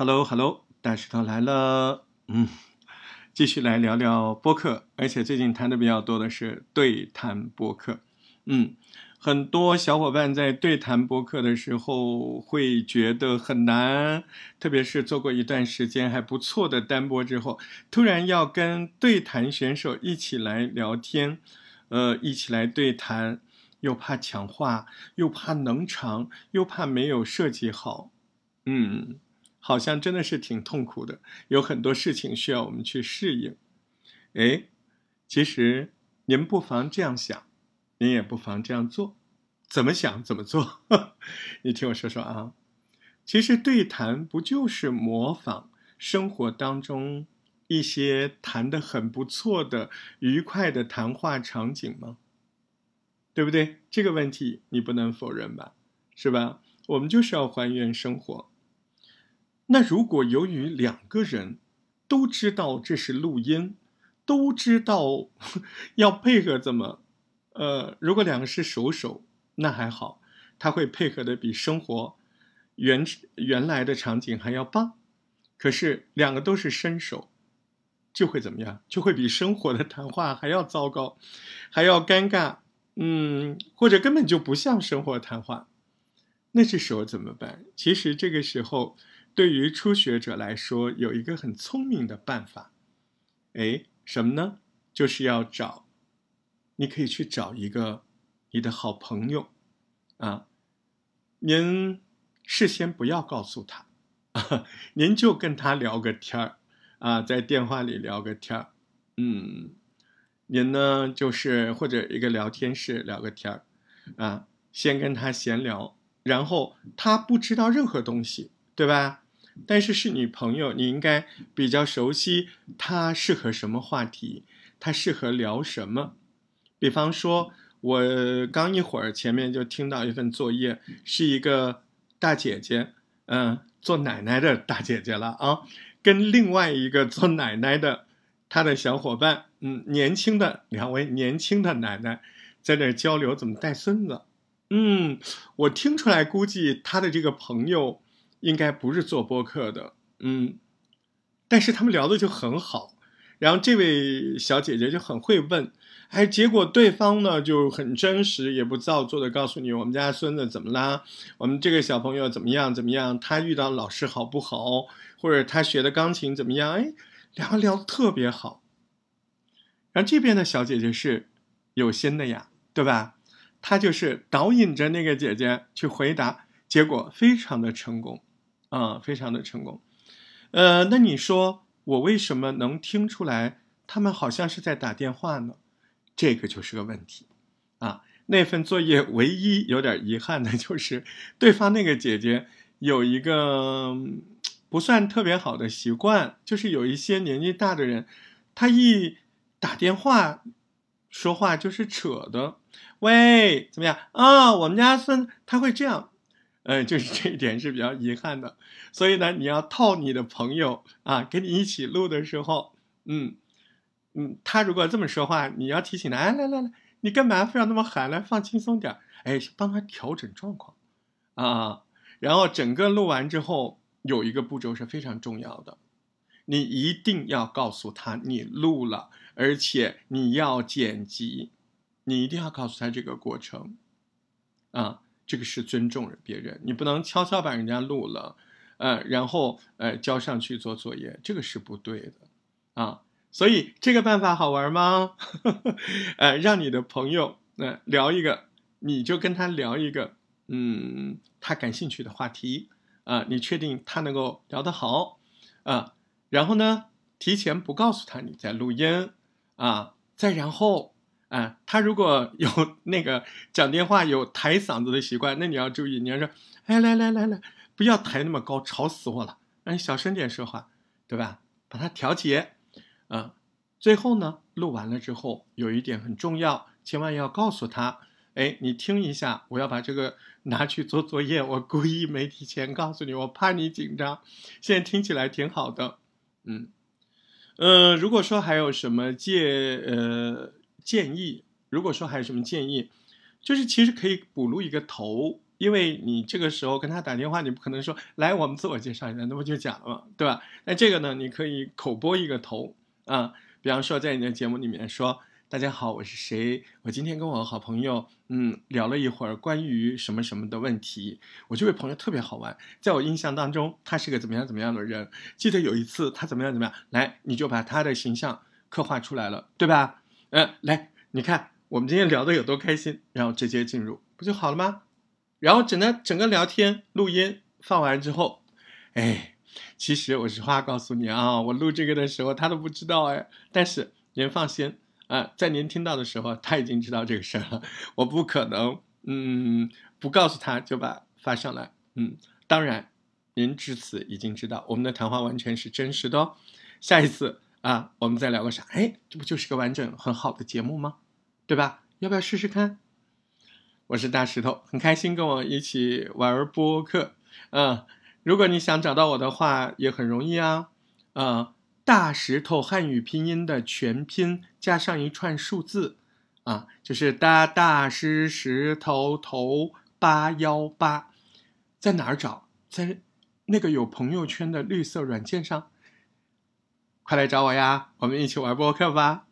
Hello，Hello，大石头来了。嗯，继续来聊聊播客，而且最近谈的比较多的是对谈播客。嗯，很多小伙伴在对谈播客的时候会觉得很难，特别是做过一段时间还不错的单播之后，突然要跟对谈选手一起来聊天，呃，一起来对谈，又怕抢话，又怕能长，又怕没有设计好。嗯。好像真的是挺痛苦的，有很多事情需要我们去适应。哎，其实您不妨这样想，您也不妨这样做，怎么想怎么做。你听我说说啊，其实对谈不就是模仿生活当中一些谈的很不错的、愉快的谈话场景吗？对不对？这个问题你不能否认吧？是吧？我们就是要还原生活。那如果由于两个人都知道这是录音，都知道 要配合怎么，呃，如果两个是熟手，那还好，他会配合的比生活原原来的场景还要棒。可是两个都是生手，就会怎么样？就会比生活的谈话还要糟糕，还要尴尬，嗯，或者根本就不像生活谈话。那这时候怎么办？其实这个时候。对于初学者来说，有一个很聪明的办法，哎，什么呢？就是要找，你可以去找一个你的好朋友，啊，您事先不要告诉他，啊 您就跟他聊个天儿，啊，在电话里聊个天儿，嗯，您呢就是或者一个聊天室聊个天儿，啊，先跟他闲聊，然后他不知道任何东西，对吧？但是是女朋友，你应该比较熟悉她适合什么话题，她适合聊什么。比方说，我刚一会儿前面就听到一份作业，是一个大姐姐，嗯，做奶奶的大姐姐了啊，跟另外一个做奶奶的她的小伙伴，嗯，年轻的两位年轻的奶奶在那交流怎么带孙子。嗯，我听出来，估计他的这个朋友。应该不是做播客的，嗯，但是他们聊的就很好，然后这位小姐姐就很会问，哎，结果对方呢就很真实，也不造作的告诉你我们家孙子怎么啦，我们这个小朋友怎么样怎么样，他遇到老师好不好，或者他学的钢琴怎么样，哎，聊聊特别好，然后这边的小姐姐是有心的呀，对吧？她就是导引着那个姐姐去回答，结果非常的成功。啊，非常的成功，呃，那你说我为什么能听出来他们好像是在打电话呢？这个就是个问题，啊，那份作业唯一有点遗憾的就是对方那个姐姐有一个不算特别好的习惯，就是有一些年纪大的人，他一打电话说话就是扯的，喂，怎么样啊？我们家孙他会这样。嗯，就是这一点是比较遗憾的，所以呢，你要套你的朋友啊，跟你一起录的时候，嗯嗯，他如果这么说话，你要提醒他，哎，来来来，你干嘛非要那么喊？来，放轻松点，哎，帮他调整状况啊。然后整个录完之后，有一个步骤是非常重要的，你一定要告诉他你录了，而且你要剪辑，你一定要告诉他这个过程啊。这个是尊重别人，你不能悄悄把人家录了，呃，然后呃交上去做作业，这个是不对的，啊，所以这个办法好玩吗？呃，让你的朋友呃聊一个，你就跟他聊一个，嗯，他感兴趣的话题，啊，你确定他能够聊得好，啊，然后呢，提前不告诉他你在录音，啊，再然后。啊，他如果有那个讲电话有抬嗓子的习惯，那你要注意，你要说，哎，来来来来，不要抬那么高，吵死我了，让你小声点说话，对吧？把它调节，啊，最后呢，录完了之后，有一点很重要，千万要告诉他，哎，你听一下，我要把这个拿去做作业，我故意没提前告诉你，我怕你紧张，现在听起来挺好的，嗯，呃，如果说还有什么借，呃。建议，如果说还有什么建议，就是其实可以补录一个头因为你这个时候跟他打电话，你不可能说来我们自我介绍一下，那不就讲了吗？对吧？那这个呢，你可以口播一个头啊，比方说在你的节目里面说。大家好，我是谁？我今天跟我好朋友，嗯，聊了一会儿关于什么什么的问题。我这位朋友特别好玩，在我印象当中，他是个怎么样怎么样的人。记得有一次他怎么样怎么样，来，你就把他的形象刻画出来了，对吧？嗯，来，你看我们今天聊的有多开心，然后直接进入，不就好了吗？然后整个整个聊天录音放完之后，哎，其实我实话告诉你啊，我录这个的时候他都不知道哎，但是您放心。啊，在您听到的时候，他已经知道这个事儿了。我不可能，嗯，不告诉他就把发上来。嗯，当然，您至此已经知道我们的谈话完全是真实的哦。下一次啊，我们再聊个啥？哎，这不就是个完整很好的节目吗？对吧？要不要试试看？我是大石头，很开心跟我一起玩播客。嗯，如果你想找到我的话，也很容易啊。嗯。大石头汉语拼音的全拼加上一串数字，啊，就是大大石石头头八幺八，在哪儿找？在那个有朋友圈的绿色软件上，快来找我呀！我们一起玩播客吧。